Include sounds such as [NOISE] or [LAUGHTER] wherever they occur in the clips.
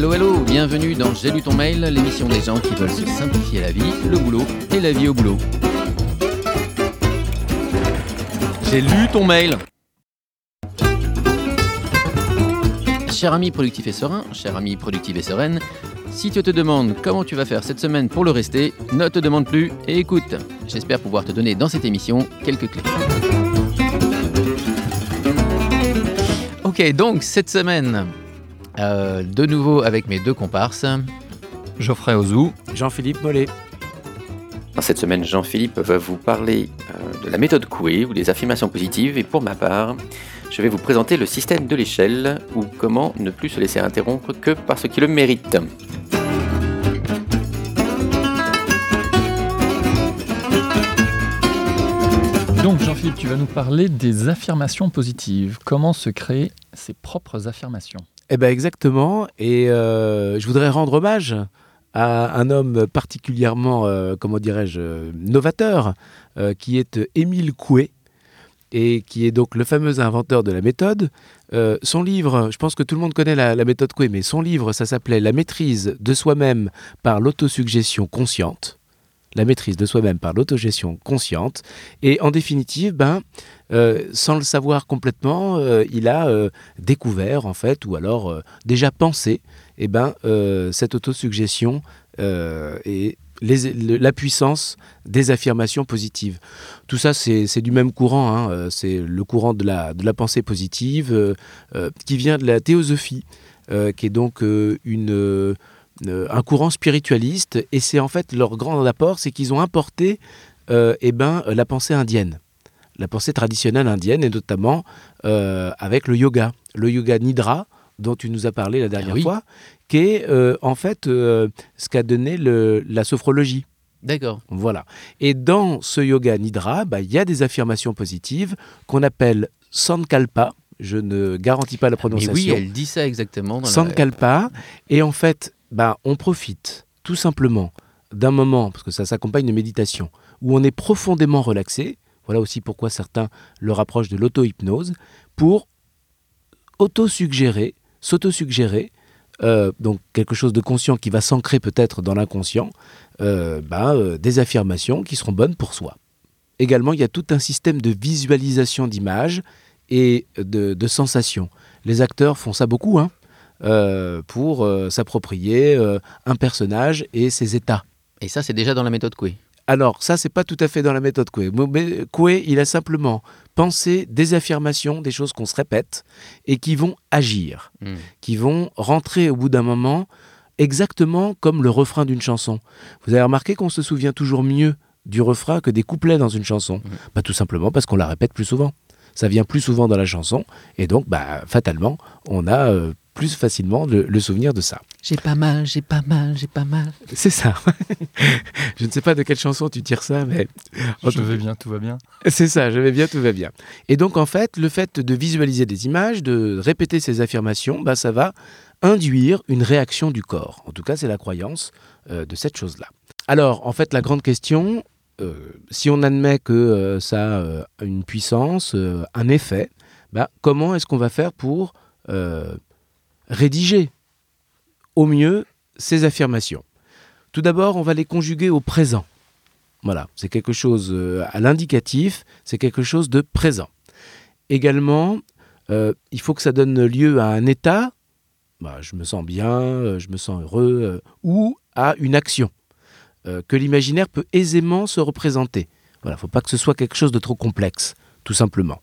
Hello, hello, bienvenue dans J'ai lu ton mail, l'émission des gens qui veulent se simplifier la vie, le boulot et la vie au boulot. J'ai lu ton mail. Cher ami productif et serein, cher ami productive et sereine, si tu te demandes comment tu vas faire cette semaine pour le rester, ne te demande plus et écoute. J'espère pouvoir te donner dans cette émission quelques clés. Ok, donc cette semaine, euh, de nouveau avec mes deux comparses. Geoffrey Ozou. Jean-Philippe Mollet. Cette semaine, Jean-Philippe va vous parler euh, de la méthode Coué ou des affirmations positives et pour ma part, je vais vous présenter le système de l'échelle ou comment ne plus se laisser interrompre que parce qu'il le mérite. Donc Jean-Philippe, tu vas nous parler des affirmations positives. Comment se créer ses propres affirmations? Eh bien exactement, et euh, je voudrais rendre hommage à un homme particulièrement, euh, comment dirais-je, novateur, euh, qui est Émile Coué, et qui est donc le fameux inventeur de la méthode. Son livre, je pense que tout le monde connaît la, la méthode Coué, mais son livre, ça s'appelait La maîtrise de soi-même par l'autosuggestion consciente. La maîtrise de soi-même par l'autogestion consciente. Et en définitive, ben, euh, sans le savoir complètement, euh, il a euh, découvert, en fait, ou alors déjà pensé, eh ben, cette autosuggestion et la puissance des affirmations positives. Tout ça, c'est du même courant, hein, c'est le courant de la, pensée positive qui vient de la théosophie, qui est donc une, un courant spiritualiste. Et c'est en fait leur grand apport, c'est qu'ils ont importé euh, eh ben, la pensée indienne, la pensée traditionnelle indienne, et notamment euh, avec le yoga, le yoga nidra dont tu nous as parlé la dernière oui. fois, qui est euh, en fait euh, ce qu'a donné le- la sophrologie. D'accord. Voilà. Et dans ce yoga nidra, bah, il y a des affirmations positives qu'on appelle sankalpa. Je ne garantis pas la Mais prononciation. oui, elle dit ça exactement. Dans la- Sankalpa. Et en fait, bah, on profite tout simplement d'un moment, parce que ça s'accompagne de méditation, où on est profondément relaxé. Voilà aussi pourquoi certains le rapprochent de l'auto-hypnose, pour auto-suggérer, s'auto-suggérer, euh, donc quelque chose de conscient qui va s'ancrer peut-être dans l'inconscient, euh, bah, euh, des affirmations qui seront bonnes pour soi. Également, il y a tout un système de visualisation d'images et de, de sensations. Les acteurs font ça beaucoup, hein, euh, pour euh, s'approprier euh, un personnage et ses états. Et ça, c'est déjà dans la méthode Coué. Alors, ça, c'est pas tout à fait dans la méthode Coué. Mais Coué, il a simplement pensé des affirmations, des choses qu'on se répète et qui vont agir, Hmm. qui vont rentrer au bout d'un moment exactement comme le refrain d'une chanson. Vous avez remarqué qu'on se souvient toujours mieux du refrain que des couplets dans une chanson? Bah, Tout simplement parce qu'on la répète plus souvent. Ça vient plus souvent dans la chanson et donc, bah, fatalement, on a euh, plus facilement le- le souvenir de ça. J'ai pas mal, j'ai pas mal, j'ai pas mal. C'est ça. [LAUGHS] je ne sais pas de quelle chanson tu tires ça, mais Je vais bien, tout va bien. c'est ça, je vais bien, tout va bien. Et donc en fait, le fait de visualiser des images, de répéter ces affirmations, bah, ça va induire une réaction du corps. En tout cas, c'est la croyance euh, de cette chose-là. Alors, en fait, la grande question, euh, si on admet que euh, ça a euh, une puissance, euh, un effet, bah, comment est-ce qu'on va faire pour euh, rédiger au mieux ces affirmations Tout d'abord, on va les conjuguer au présent. Voilà, c'est quelque chose euh, à l'indicatif, c'est quelque chose de présent. Également, euh, il faut que ça donne lieu à un état, bah, je me sens bien, euh, je me sens heureux, ou à une action que l'imaginaire peut aisément se représenter. Voilà, il ne faut pas que ce soit quelque chose de trop complexe, tout simplement.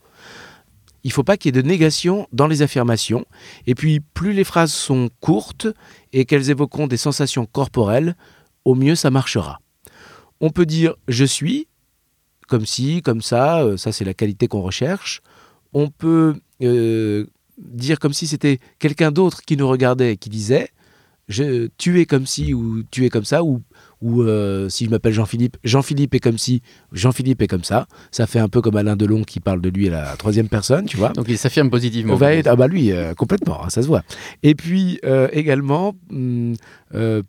Il ne faut pas qu'il y ait de négation dans les affirmations. Et puis, plus les phrases sont courtes et qu'elles évoqueront des sensations corporelles, au mieux ça marchera. On peut dire je suis, comme si, comme ça, euh, ça c'est la qualité qu'on recherche. On peut euh, dire comme si c'était quelqu'un d'autre qui nous regardait et qui disait je, tu es comme si ou tu es comme ça ou, ou euh, si je m'appelle Jean-Philippe, Jean-Philippe est comme si, Jean-Philippe est comme ça. Ça fait un peu comme Alain Delon qui parle de lui à la troisième personne, tu vois. Donc il s'affirme positivement. On va être- ah bah lui, euh, complètement, hein, ça se voit. Et puis euh, également, hum,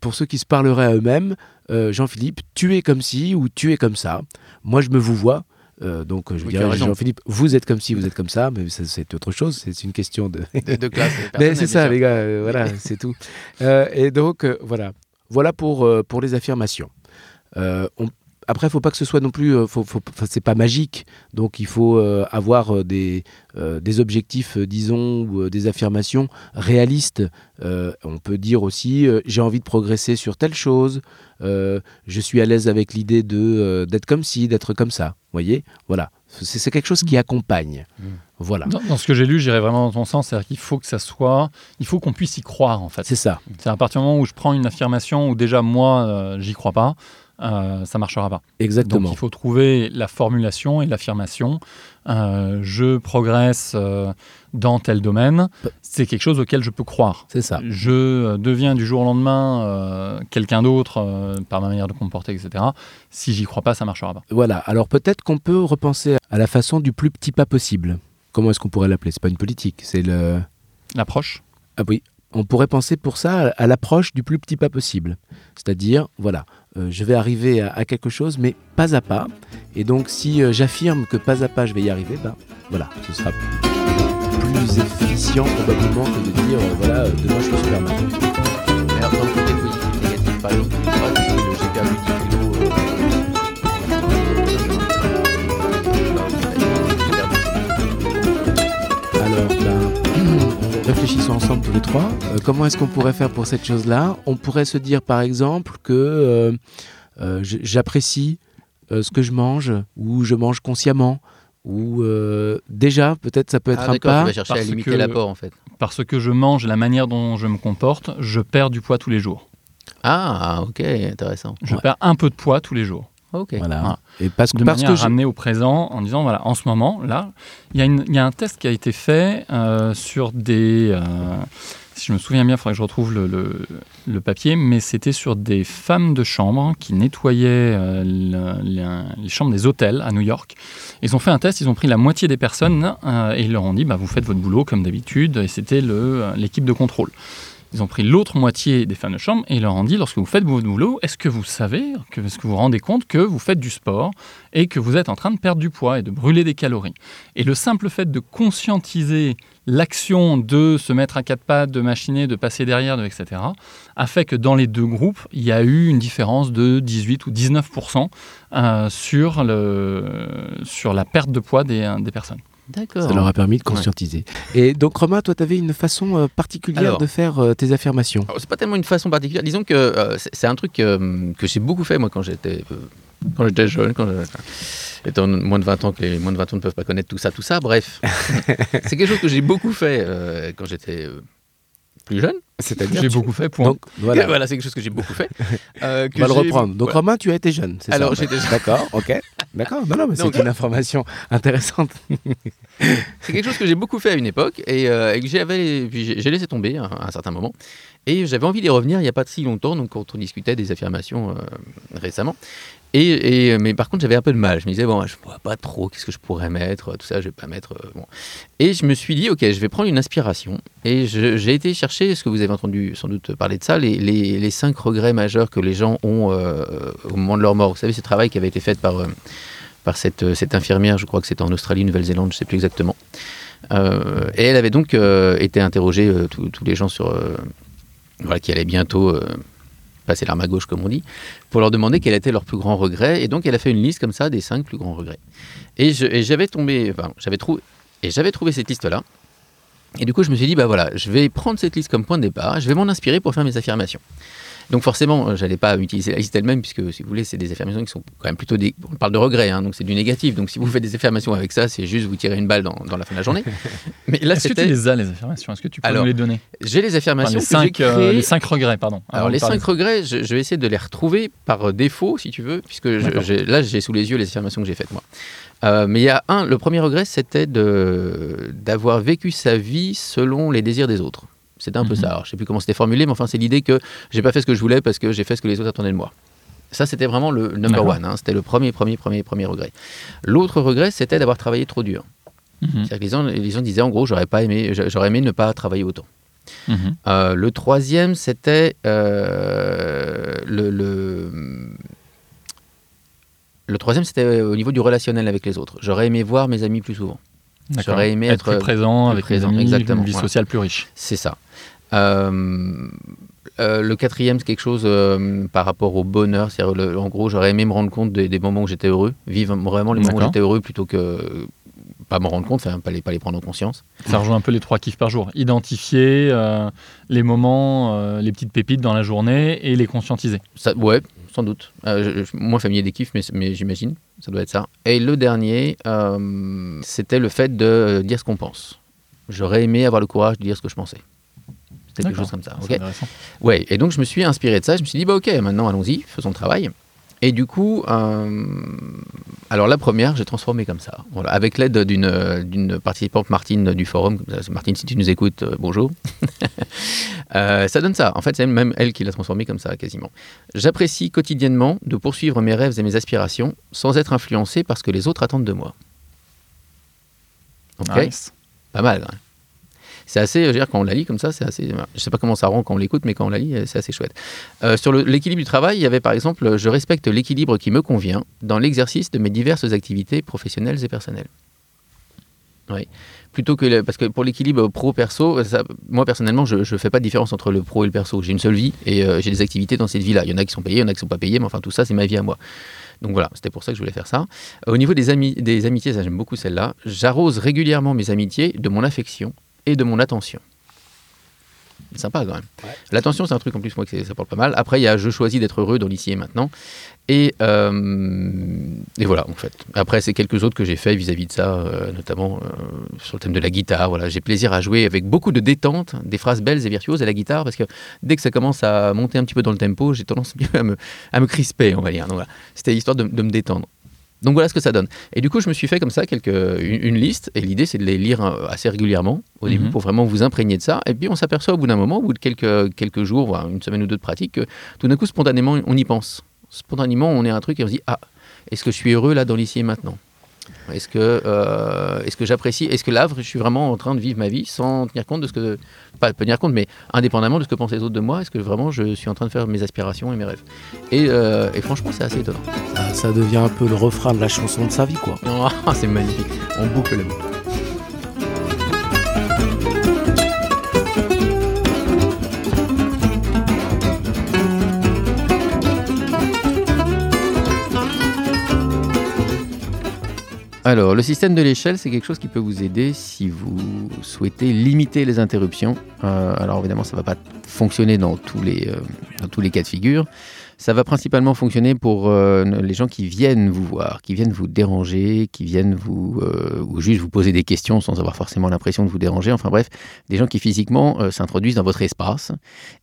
pour ceux qui se parleraient à eux-mêmes, Jean-Philippe, tu es comme ci ou tu es comme ça. Moi, je me vous vois. Euh, donc je Oui, dirais. Jean-Philippe, vous êtes comme ci, vous êtes comme ça, mais c'est autre chose, c'est une question de... De, de classe. [LAUGHS] Mais c'est ça, les gars, euh, voilà, c'est tout. Euh, et donc, euh, voilà. Voilà pour, euh, pour les affirmations. Euh, on- après, il faut pas que ce soit non plus, euh, faut, faut, c'est pas magique, donc il faut euh, avoir euh, des, euh, des objectifs, euh, disons, ou des affirmations réalistes. On peut dire aussi, j'ai envie de progresser sur telle chose, je suis à l'aise avec l'idée de d'être comme ci, d'être comme ça. Voyez, voilà, c'est quelque chose qui accompagne. Mm. Voilà, Dans, dans ce que j'ai lu, j'irais vraiment dans ton sens, c'est-à-dire qu'il faut que ça soit, il faut qu'on puisse y croire en fait. c'est ça. C'est à partir du moment où je prends une affirmation où déjà moi j'y crois pas, euh, ça marchera pas. Exactement. Donc il faut trouver la formulation et l'affirmation. Euh, je progresse euh, dans tel domaine. C'est quelque chose auquel je peux croire. C'est ça. Je deviens du jour au lendemain quelqu'un d'autre par ma manière de comporter, etc. Si j'y crois pas, ça marchera pas. Voilà, alors peut-être qu'on peut repenser à la façon du plus petit pas possible. Comment est-ce qu'on pourrait l'appeler? C'est pas une politique, c'est le... L'approche? Ah oui, on pourrait penser pour ça à l'approche du plus petit pas possible. C'est-à-dire, voilà, euh, je vais arriver à, quelque chose, mais pas à pas. Et donc, si euh, j'affirme que pas à pas, je vais y arriver, ben voilà, ce sera plus efficient probablement que de dire, euh, voilà, demain je suis Superman. Mais réfléchissons ensemble tous les trois. Euh, comment est-ce qu'on pourrait faire pour cette chose-là? On pourrait se dire, par exemple, que euh, euh, j'apprécie euh, ce que je mange, ou je mange consciemment, ou euh, déjà, peut-être ça peut être Ah, un d'accord, tu pas. vas chercher à limiter l'apport en fait. Parce que je mange la manière dont je me comporte, je perds du poids tous les jours. Ah, ok, intéressant. Je Ouais. perds un peu de poids tous les jours. Ok. Voilà. Voilà. Et parce, de parce manière que à ramener au présent en disant voilà en ce moment là il y, y a un test qui a été fait euh, sur des euh, si je me souviens bien il faudrait que je retrouve le, le- le papier mais c'était sur des femmes de chambre qui nettoyaient euh, le- les, chambres des hôtels à New York ils ont fait un test ils ont pris la moitié des personnes euh, et ils leur ont dit bah, vous faites votre boulot comme d'habitude et c'était l'équipe de contrôle ils ont pris l'autre moitié des femmes de chambre et leur ont dit lorsque vous faites votre boulot, est-ce que vous savez, est-ce que vous vous rendez compte que vous faites du sport et que vous êtes en train de perdre du poids et de brûler des calories? Et le simple fait de conscientiser l'action de se mettre à quatre pattes, de machiner, de passer derrière, de, etc., a fait que dans les deux groupes, il y a eu une différence de 18 ou 19 euh, sur, la perte de poids des personnes. D'accord. ça leur a permis de conscientiser. Et donc, Romain, toi, tu avais une façon euh, particulière Alors. de faire euh, tes affirmations? C'est pas tellement une façon particulière. Disons que euh, c'est c'est un truc euh, que j'ai beaucoup fait moi quand j'étais euh, quand j'étais jeune, quand étant moins de 20 ans que les moins de 20 ans ne peuvent pas connaître tout ça, tout ça. Bref, [LAUGHS] c'est quelque chose que j'ai beaucoup fait euh, quand j'étais euh, plus jeune. C'est-à-dire J'ai tu- beaucoup fait pour. Donc, [LAUGHS] voilà. Voilà, c'est quelque chose que j'ai beaucoup fait. [LAUGHS] euh, que On va le j'ai- reprendre. Donc, voilà. Romain, tu as été jeune, c'est ça Alors, j'étais jeune. D'accord, ok. D'accord, non, non, mais c'est une information intéressante. [LAUGHS] C'est quelque chose que j'ai beaucoup fait à une époque et, euh, et que j'avais, j'ai j'ai laissé tomber à, à un certain moment. Et j'avais envie d'y revenir il n'y a pas si longtemps, donc quand on discutait des affirmations euh, récemment. Et, et- mais par contre, j'avais un peu de mal. Je me disais, bon, je ne vois pas trop, qu'est-ce que je pourrais mettre, tout ça, je vais pas mettre. euh, bon. Et je me suis dit, ok, je vais prendre une inspiration. Et j'ai été chercher, ce que vous avez entendu sans doute parler de ça, les, cinq regrets majeurs que les gens ont euh, au moment de leur mort. Vous savez, ce travail qui avait été fait par, euh, par cette, euh, cette infirmière, je crois que c'était en Australie, Nouvelle-Zélande, je ne sais plus exactement. Euh, et elle avait donc euh, été interrogée, euh, tous les gens sur, euh, voilà, qui allaient bientôt euh, passer l'arme à gauche, comme on dit, pour leur demander quel était leur plus grand regret. Et donc, elle a fait une liste comme ça des cinq plus grands regrets. Et j'avais tombé, j'avais trouvé, et j'avais trouvé cette liste-là. Et du coup, je me suis dit, bah voilà, je vais prendre cette liste comme point de départ, je vais m'en inspirer pour faire mes affirmations. Donc forcément, euh, j'allais pas utiliser la liste elle-même, puisque si vous voulez, c'est des affirmations qui sont quand même plutôt des... On parle de regrets, hein, donc c'est du négatif. Donc si vous faites des affirmations avec ça, c'est juste vous tirer une balle dans, dans la fin de la journée. [LAUGHS] Mais là, Est-ce que tu les as, les affirmations? Est-ce que tu peux Alors, nous les donner? J'ai les Enfin, affirmations les, que j'ai cinq, euh, créées. les cinq regrets, pardon. Alors les cinq regrets, je, je vais essayer de les retrouver par défaut, si tu veux, puisque je- là j'ai sous les yeux les affirmations que j'ai faites moi. Euh, mais il y a un, le premier regret, c'était d'avoir vécu sa vie selon les désirs des autres. C'était un peu Mhm. ça. Alors, je sais plus comment c'était formulé, mais enfin c'est l'idée que j'ai pas fait ce que je voulais parce que j'ai fait ce que les autres attendaient de moi. Ça, c'était vraiment le number one. hein. C'était le premier, premier, premier, premier regret. L'autre regret, c'était d'avoir travaillé trop dur. Mhm, C'est-à-dire que les gens, les gens disaient en gros, j'aurais pas aimé, j'aurais aimé ne pas travailler autant. mhm. Euh, le troisième, c'était euh, le, le- Le troisième, c'était au niveau du relationnel avec les autres. J'aurais aimé voir mes amis plus souvent. J'aurais aimé être, être plus présent plus avec présent, les amis, exactement, une vie voilà. sociale plus riche. C'est ça. Euh, euh, le quatrième, c'est quelque chose euh, par rapport au bonheur. Le- en gros, j'aurais aimé me rendre compte des, des moments où j'étais heureux, vivre vraiment les moments où j'étais heureux plutôt que pas m'en rendre compte, enfin, pas les, pas les prendre en conscience. Ça rejoint un peu les trois kiffs par jour. Identifier euh, les moments, euh, les petites pépites dans la journée et les conscientiser. Ça, ouais, sans doute. Euh, je- je- moi, familier des kiffs, mais, mais j'imagine, ça doit être ça. Et le dernier, euh, c'était le fait de euh, dire ce qu'on pense. J'aurais aimé avoir le courage de dire ce que je pensais. C'était quelque chose comme ça. C'est ok intéressant. Ouais, et donc je me suis inspiré de ça. Je me suis dit, bah ok, maintenant allons-y, faisons le travail. Et du coup, euh, alors la première, j'ai transformé comme ça. Voilà, avec l'aide d'une euh, d'une participante, Martine du forum. Martine, si tu nous écoutes, euh, bonjour. [LAUGHS] Euh, ça donne ça. En fait, c'est même elle qui l'a transformé comme ça, quasiment. J'apprécie quotidiennement de poursuivre mes rêves et mes aspirations sans être influencé par ce que les autres attendent de moi. Ok? Nice. pas mal. hein. C'est assez, je veux dire, quand on la lit comme ça, c'est assez. Je sais pas comment ça rend quand on l'écoute, mais quand on la lit, c'est assez chouette. Euh, sur l'équilibre du travail, il y avait par exemple, je respecte l'équilibre qui me convient dans l'exercice de mes diverses activités professionnelles et personnelles. Oui. Plutôt que parce que pour l'équilibre pro-perso, moi personnellement, je ne fais pas de différence entre le pro et le perso. J'ai une seule vie et euh, j'ai des activités dans cette vie-là. Il y en a qui sont payées, il y en a qui sont pas payées, mais enfin tout ça, c'est ma vie à moi. Donc voilà, c'était pour ça que je voulais faire ça. Au niveau des, amitiés, j'aime beaucoup celle-là. J'arrose régulièrement mes amitiés de mon affection et de mon attention. Sympa quand même. Ouais. L'attention, c'est un truc en plus, moi, que ça parle pas mal. Après, il y a je choisis d'être heureux dans l'ici et maintenant. Et, euh, et voilà, en fait. Après, c'est quelques autres que j'ai fait vis-à-vis de ça, euh, notamment euh, sur le thème de la guitare. Voilà, j'ai plaisir à jouer avec beaucoup de détente, des phrases belles et virtuoses à la guitare, parce que dès que ça commence à monter un petit peu dans le tempo, j'ai tendance [LAUGHS] à me, à me crisper, on va dire. Donc voilà, c'était histoire de, de me détendre. Donc voilà ce que ça donne. Et du coup, je me suis fait comme ça quelques, une, une liste, et l'idée c'est de les lire euh, assez régulièrement au début Mhm. pour vraiment vous imprégner de ça. Et puis on s'aperçoit au bout d'un moment, au bout de quelques, quelques jours, voire une semaine ou deux de pratique, que tout d'un coup, spontanément, on y pense. Spontanément, on est à un truc et on se dit Ah, est-ce que je suis heureux là dans l'ici et maintenant? Est-ce que, euh, est-ce que j'apprécie Est-ce que là, je suis vraiment en train de vivre ma vie sans tenir compte de ce que. Pas tenir compte, mais indépendamment de ce que pensent les autres de moi Est-ce que vraiment je suis en train de faire mes aspirations et mes rêves? Et, euh, et franchement, c'est assez étonnant. Ça, ça devient un peu le refrain de la chanson de sa vie, quoi. Oh, [LAUGHS] c'est magnifique. On boucle la boucle. Alors, le système de l'échelle, c'est quelque chose qui peut vous aider si vous souhaitez limiter les interruptions. Euh, alors, évidemment, ça ne va pas fonctionner dans tous, les, euh, dans tous les cas de figure. Ça va principalement fonctionner pour euh, les gens qui viennent vous voir, qui viennent vous déranger, qui viennent vous ou juste vous poser des questions sans avoir forcément l'impression de vous déranger. Enfin bref, des gens qui physiquement s'introduisent dans votre espace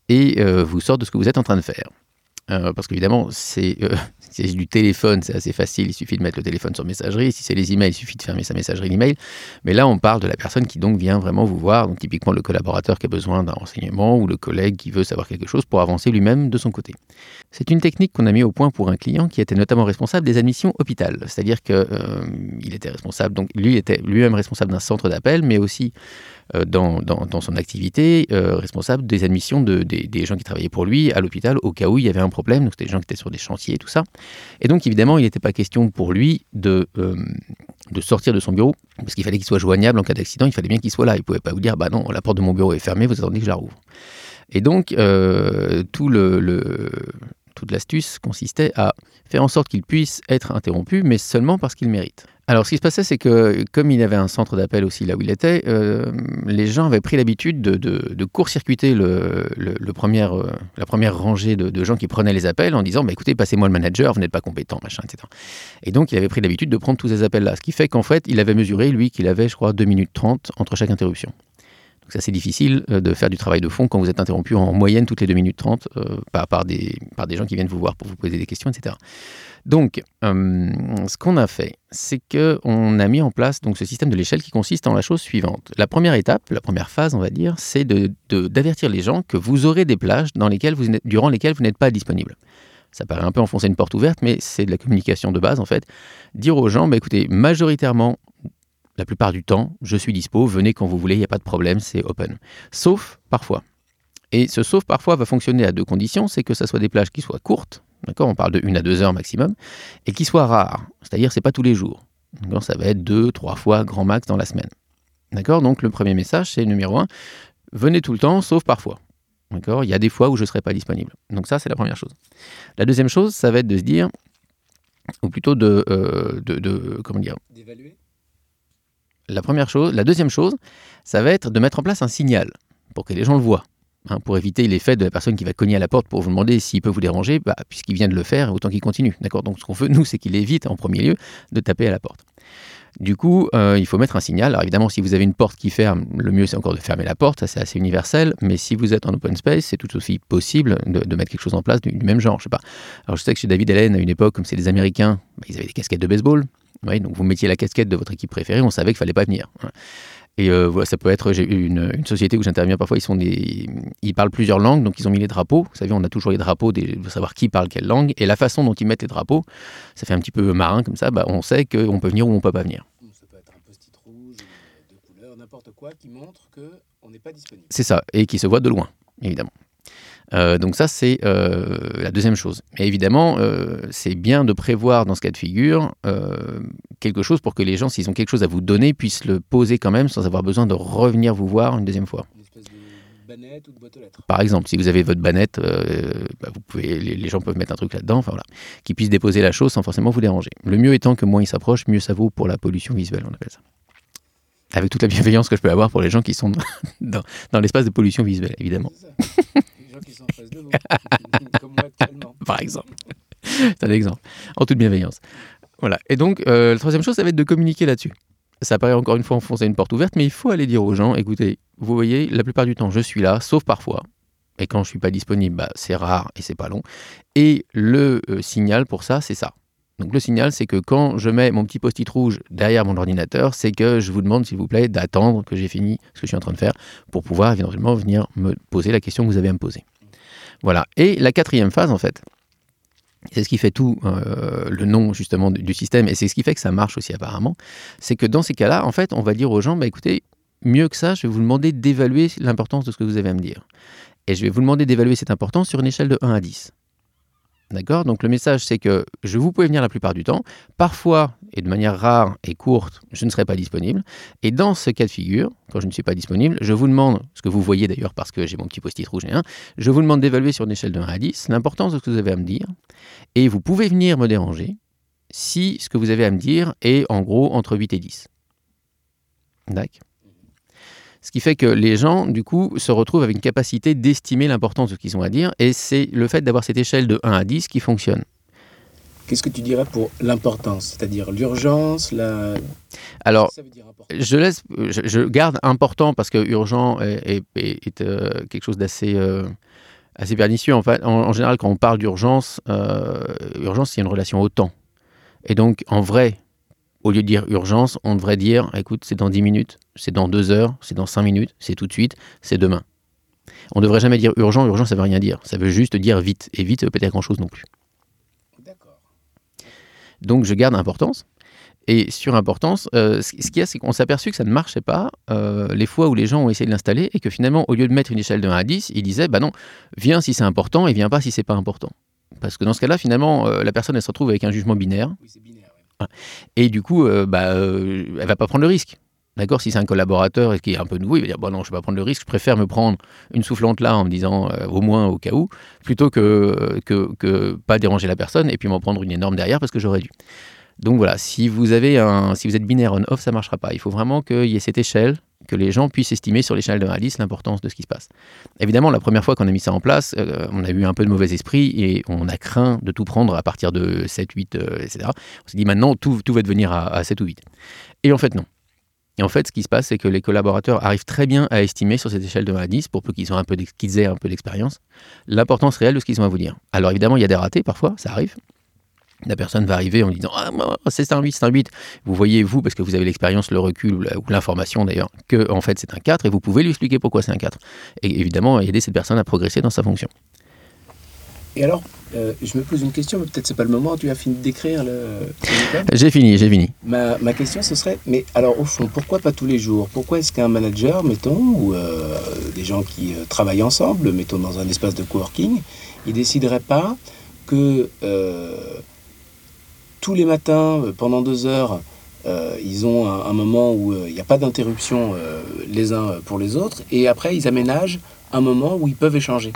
et vous sortent de ce que vous êtes en train de faire. Euh, parce qu'évidemment, euh, [LAUGHS] c'est du téléphone, c'est assez facile. Il suffit de mettre le téléphone sur messagerie. Si c'est les emails, il suffit de fermer sa messagerie d'email. Mais là, on parle de la personne qui donc vient vraiment vous voir. Donc typiquement le collaborateur qui a besoin d'un renseignement ou le collègue qui veut savoir quelque chose pour avancer lui-même de son côté. C'est une technique qu'on a mis au point pour un client qui était notamment responsable des admissions hôpital. C'est-à-dire que euh, il était responsable, donc lui était lui-même responsable d'un centre d'appel, mais aussi dans, dans- son activité, euh, responsable des admissions de, des, gens qui travaillaient pour lui à l'hôpital au cas où il y avait un problème. Donc c'était des gens qui étaient sur des chantiers et tout ça. Et donc évidemment, il n'était pas question pour lui de, euh, sortir de son bureau, parce qu'il fallait qu'il soit joignable en cas d'accident, il fallait bien qu'il soit là. Il ne pouvait pas vous dire, bah non, la porte de mon bureau est fermée, vous attendez que je la rouvre. Et donc, euh, tout le- toute l'astuce consistait à faire en sorte qu'il puisse être interrompu, mais seulement parce qu'il mérite. Alors, ce qui se passait, c'est que comme il avait un centre d'appel aussi là où il était, euh, les gens avaient pris l'habitude de, court-circuiter le, euh, la première rangée de, de gens qui prenaient les appels en disant bah, écoutez, passez-moi le manager, vous n'êtes pas compétent, machin, etc. Et donc, il avait pris l'habitude de prendre tous ces appels-là. Ce qui fait qu'en fait, il avait mesuré, lui, qu'il avait, je crois, 2 minutes 30 entre chaque interruption. Donc, c'est assez difficile euh, de faire du travail de fond quand vous êtes interrompu en moyenne toutes les 2 minutes 30 euh, par, des, par des gens qui viennent vous voir pour vous poser des questions, etc. Donc, euh, ce qu'on a fait, c'est qu'on a mis en place donc, ce système de l'échelle qui consiste en la chose suivante. La première étape, la première phase, on va dire, c'est de- de- d'avertir les gens que vous aurez des plages dans lesquelles vous durant lesquelles vous n'êtes pas disponible. Ça paraît un peu enfoncer une porte ouverte, mais c'est de la communication de base, en fait. Dire aux gens, bah, écoutez, majoritairement, la plupart du temps, je suis dispo, venez quand vous voulez, il n'y a pas de problème, c'est open. Sauf parfois. Et ce sauf parfois va fonctionner à deux conditions, c'est que ça soit des plages qui soient courtes, d'accord On parle de une à deux heures maximum, et qui soit rare, c'est-à-dire c'est pas tous les jours. Ça va être deux, trois fois grand max dans la semaine. D'accord Donc le premier message, c'est numéro un, venez tout le temps, sauf parfois. D'accord Il y a des fois où je ne serai pas disponible. Donc ça, c'est la première chose. La deuxième chose, ça va être de se dire, ou plutôt de, euh, de, de comment dire D'évaluer La première chose, la deuxième chose, ça va être de mettre en place un signal pour que les gens le voient. hein, pour éviter l'effet de la personne qui va cogner à la porte pour vous demander s'il peut vous déranger, bah, puisqu'il vient de le faire, autant qu'il continue. D'accord? Donc ce qu'on veut, [LAUGHS] nous, c'est qu'il évite en premier lieu de taper à la porte. Du coup, euh, il faut mettre un signal. Alors évidemment, si vous avez une porte qui ferme, le mieux c'est encore de fermer la porte, ça c'est assez universel. Mais si vous êtes en open space, c'est tout aussi possible de, mettre quelque chose en place du, même genre. Je sais pas. Alors je sais que chez David Allen, à une époque, comme c'est des Américains, bah, ils avaient des casquettes de baseball. Oui, donc vous mettiez la casquette de votre équipe préférée, on savait qu'il fallait pas venir. Et euh, voilà, ça peut être, j'ai une, une société où j'interviens parfois, ils, sont des, ils parlent plusieurs langues, donc ils ont mis les drapeaux. Vous savez, on a toujours les drapeaux, des, de savoir qui parle quelle langue. Et la façon dont ils mettent les drapeaux, ça fait un petit peu marin comme ça, bah, on sait qu'on peut venir ou on peut pas venir. Ça peut être un post-it rouge, de couleur, n'importe quoi qui montre qu'on n'est pas disponible. C'est ça, et qui se voit de loin, évidemment. Euh, donc ça, c'est euh, la deuxième chose. Et évidemment, euh, c'est bien de prévoir dans ce cas de figure quelque chose pour que les gens, s'ils ont quelque chose à vous donner, puissent le poser quand même sans avoir besoin de revenir vous voir une deuxième fois. Une espèce de bannette ou de boîte aux lettres. Par exemple, si vous avez votre bannette, bah, vous pouvez, les, les gens peuvent mettre un truc là-dedans, enfin voilà, qui puisse déposer la chose sans forcément vous déranger. Le mieux étant que moins ils s'approchent, mieux ça vaut pour la pollution visuelle, on appelle ça. Avec toute la bienveillance que je peux avoir pour les gens qui sont [LAUGHS] dans, dans l'espace de pollution visuelle, évidemment. Qui en [LAUGHS] comme moi actuellement. par exemple. C'est un exemple. En toute bienveillance. Voilà. Et donc, euh, la troisième chose, ça va être de communiquer là-dessus. Ça paraît encore une fois enfoncer une porte ouverte, mais il faut aller dire aux gens, écoutez, vous voyez, la plupart du temps, je suis là, sauf parfois. Et quand je suis pas disponible, bah, c'est rare et c'est pas long. Et le euh, signal pour ça, c'est ça. Donc le signal, c'est que quand je mets mon petit post-it rouge derrière mon ordinateur, c'est que je vous demande, s'il vous plaît, d'attendre que j'ai fini ce que je suis en train de faire pour pouvoir éventuellement venir me poser la question que vous avez à me poser. Voilà. Et la quatrième phase, en fait, c'est ce qui fait tout euh, le nom justement du, système et c'est ce qui fait que ça marche aussi apparemment, c'est que dans ces cas-là, en fait, on va dire aux gens, bah, écoutez, mieux que ça, je vais vous demander d'évaluer l'importance de ce que vous avez à me dire. Et je vais vous demander d'évaluer cette importance sur une échelle de 1 à 10. D'accord? Donc le message, c'est que je vous pouvez venir la plupart du temps. Parfois, et de manière rare et courte, je ne serai pas disponible. Et dans ce cas de figure, quand je ne suis pas disponible, je vous demande, ce que vous voyez d'ailleurs parce que j'ai mon petit post-it rouge et un, je vous demande d'évaluer sur une échelle de 1 à 10 l'importance de ce que vous avez à me dire. Et vous pouvez venir me déranger si ce que vous avez à me dire est en gros entre 8 et 10. D'accord? Ce qui fait que les gens, du coup, se retrouvent avec une capacité d'estimer l'importance de ce qu'ils ont à dire, et c'est le fait d'avoir cette échelle de 1 à 10 qui fonctionne. Qu'est-ce que tu dirais pour l'importance C'est-à-dire l'urgence, la... Alors, ça veut dire important. je, laisse, je, je garde important parce que urgent est, est- est- est, euh, quelque chose d'assez euh, assez pernicieux. En, fait, en, en général, quand on parle d'urgence, euh, urgence, c'est une relation au temps. Et donc, en vrai, au lieu de dire urgence, on devrait dire écoute, c'est dans 10 minutes, c'est dans 2 heures, c'est dans 5 minutes, c'est tout de suite, c'est demain. On ne devrait jamais dire urgent, urgent, ça veut rien dire. Ça veut juste dire vite. Et vite, ça veut pas dire grand-chose non plus. D'accord. Donc je garde importance. Et sur importance, euh, ce ce qu'il y a, c'est qu'on s'est aperçu que ça ne marchait pas euh, les fois où les gens ont essayé de l'installer et que finalement, au lieu de mettre une échelle de 1 à 10, ils disaient bah non, viens si c'est important et viens pas si c'est pas important. Parce que dans ce cas-là, finalement, euh, la personne, elle se retrouve avec un jugement binaire Oui, c'est binaire. Ouais. et du coup, euh, bah, euh, elle va pas prendre le risque. D'accord Si c'est un collaborateur qui est un peu nouveau, il va dire bon non, je vais pas prendre le risque, je préfère me prendre une soufflante là en me disant euh, au moins au cas où, plutôt que, que, que pas déranger la personne et puis m'en prendre une énorme derrière parce que j'aurais dû. Donc voilà, si vous, avez un, si vous êtes binaire on-off, ça ne marchera pas. Il faut vraiment qu'il y ait cette échelle, que les gens puissent estimer sur l'échelle de 1 à 10 l'importance de ce qui se passe. Évidemment, la première fois qu'on a mis ça en place, euh, on a eu un peu de mauvais esprit et on a craint de tout prendre à partir de 7, 8, euh, etc. On s'est dit maintenant, tout, tout va devenir à, à 7 ou 8. Et en fait, non. Et en fait, ce qui se passe, c'est que les collaborateurs arrivent très bien à estimer sur cette échelle de 1 à 10, pour peu qu'ils aient un peu d'expérience, l'importance réelle de ce qu'ils ont à vous dire. Alors évidemment, il y a des ratés parfois, ça arrive. La personne va arriver en disant Ah, c'est un 8, c'est un 8. Vous voyez, vous, parce que vous avez l'expérience, le recul ou l'information d'ailleurs, que en fait c'est un 4 et vous pouvez lui expliquer pourquoi c'est un 4. Et évidemment, aider cette personne à progresser dans sa fonction. Et alors, euh, je me pose une question, mais peut-être c'est pas le moment. Tu as fini de décrire le. J'ai fini, j'ai fini. Ma, ma question, ce serait, mais alors au fond, pourquoi pas tous les jours? Pourquoi est-ce qu'un manager, mettons, ou euh, des gens qui euh, travaillent ensemble, mettons dans un espace de coworking, ils décideraient pas que tous les matins, pendant deux heures, ils ont un, moment où il n'y a pas d'interruption les uns pour les autres, et après ils aménagent un moment où ils peuvent échanger.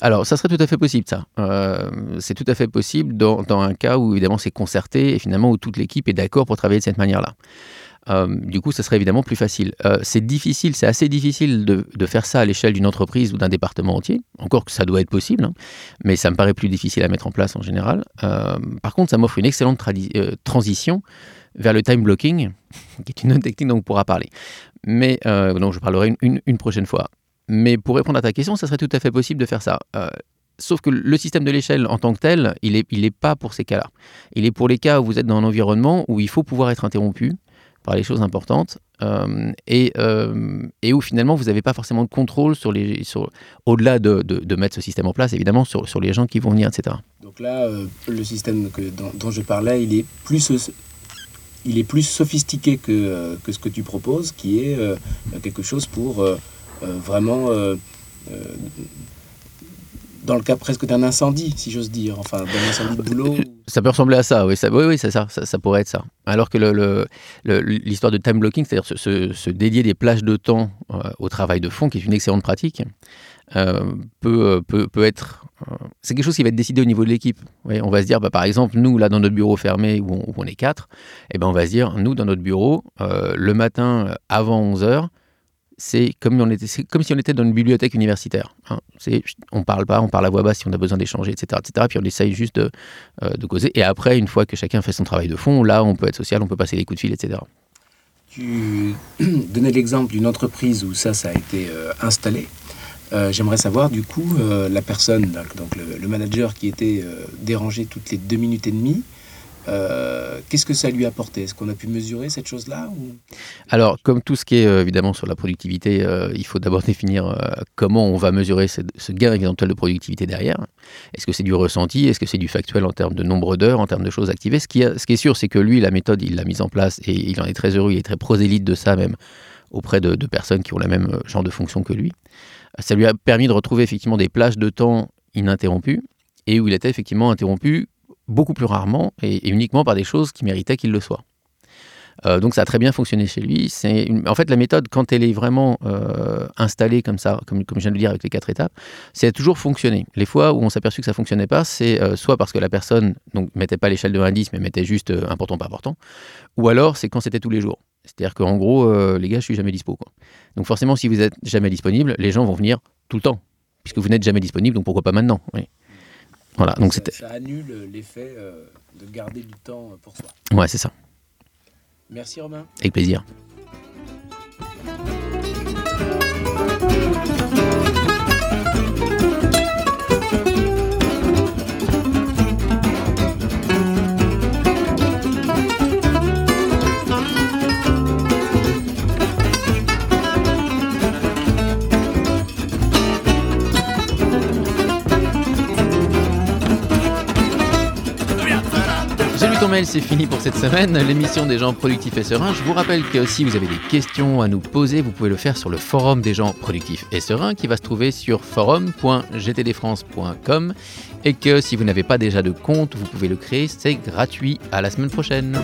Alors, ça serait tout à fait possible, ça. Euh, c'est tout à fait possible dans, un cas où, évidemment, c'est concerté et finalement où toute l'équipe est d'accord pour travailler de cette manière-là. Euh, du coup, ça serait évidemment plus facile. Euh, c'est difficile, c'est assez difficile de, faire ça à l'échelle d'une entreprise ou d'un département entier. Encore que ça doit être possible, hein. mais ça me paraît plus difficile à mettre en place en général. par contre, ça m'offre une excellente transition vers le time blocking, [LAUGHS] qui est une autre technique dont on pourra parler. Mais dont je parlerai une prochaine fois. Mais pour répondre à ta question, ça serait tout à fait possible de faire ça. Euh, sauf que le système de l'échelle en tant que tel, il n'est il est pas pour ces cas-là. Il est pour les cas où vous êtes dans un environnement où il faut pouvoir être interrompu par les choses importantes euh, et, euh, et, où finalement vous n'avez pas forcément de contrôle sur les, sur, au-delà de, de, mettre ce système en place, évidemment, sur, sur les gens qui vont venir, etc. Donc là, le système que, dont, je parlais, il est plus il est plus sophistiqué que, que ce que tu proposes, qui est quelque chose pour euh, vraiment euh, euh, dans le cas presque d'un incendie, si j'ose dire, enfin d'un incendie de boulot. Ça peut ressembler à ça, oui, ça, oui, oui ça, ça, ça, pourrait être ça. Alors que l'histoire de time blocking, c'est-à-dire se, dédier des plages de temps au travail de fond, qui est une excellente pratique, peut, peut, être. c'est quelque chose qui va être décidé au niveau de l'équipe. on va se dire, bah, par exemple, nous, là, dans notre bureau fermé, où on, est quatre, eh ben, on va se dire, nous, dans notre bureau, le matin, avant 11 h c'est comme, on était, comme si on était dans une bibliothèque universitaire. Hein. On parle pas, on parle à voix basse si on a besoin d'échanger, etc., etc. Puis on essaye juste de, euh, de, causer. Et après, une fois que chacun fait son travail de fond, là, on peut être social, on peut passer des coups de fil, etc. Tu [COUGHS] donnais l'exemple d'une entreprise où ça, ça a été euh, installé. Euh, j'aimerais savoir, du coup, la personne, donc le manager qui était dérangé toutes les deux minutes et demie, euh, qu'est-ce que ça lui a apporté? Est-ce qu'on a pu mesurer cette chose-là Alors, comme tout ce qui est euh, évidemment sur la productivité, euh, il faut d'abord [LAUGHS] définir comment on va mesurer ce, gain éventuel de productivité derrière. Est-ce que c'est du ressenti? Est-ce que c'est du factuel en termes de nombre d'heures, en termes de choses activées? Ce qui, est sûr, c'est que lui, la méthode, il l'a mise en place et il en est très heureux, il est très prosélyte de ça même auprès de, de personnes qui ont la même genre de fonction que lui. Ça lui a permis de retrouver effectivement des plages de temps ininterrompues et où il était effectivement interrompu beaucoup plus rarement et, uniquement par des choses qui méritaient qu'il le soit. Euh, donc ça a très bien fonctionné chez lui. C'est en fait la méthode quand elle est vraiment euh, installée comme ça, comme, je viens de le dire avec les quatre étapes, c'est toujours fonctionné. Les fois où on s'est aperçu que ça fonctionnait pas, c'est euh, soit parce que la personne donc mettait pas l'échelle de indice mais mettait juste important pas important, ou alors c'est quand c'était tous les jours. C'est-à-dire qu'en gros, les gars, je suis jamais dispo. Quoi. Donc forcément, si vous êtes jamais disponible, les gens vont venir tout le temps, puisque vous n'êtes jamais disponible, donc pourquoi pas maintenant. Voilà, donc ça, ça annule l'effet euh, de garder du temps pour soi. Ouais, c'est ça. Merci Romain. Avec plaisir. C'est fini pour cette semaine. L'émission des gens productifs et sereins. Je vous rappelle que si vous avez des questions à nous poser, vous pouvez le faire sur le forum des gens productifs et sereins qui va se trouver sur forum.gtdfrance.com et que si vous n'avez pas déjà de compte, vous pouvez le créer. C'est gratuit. À la semaine prochaine.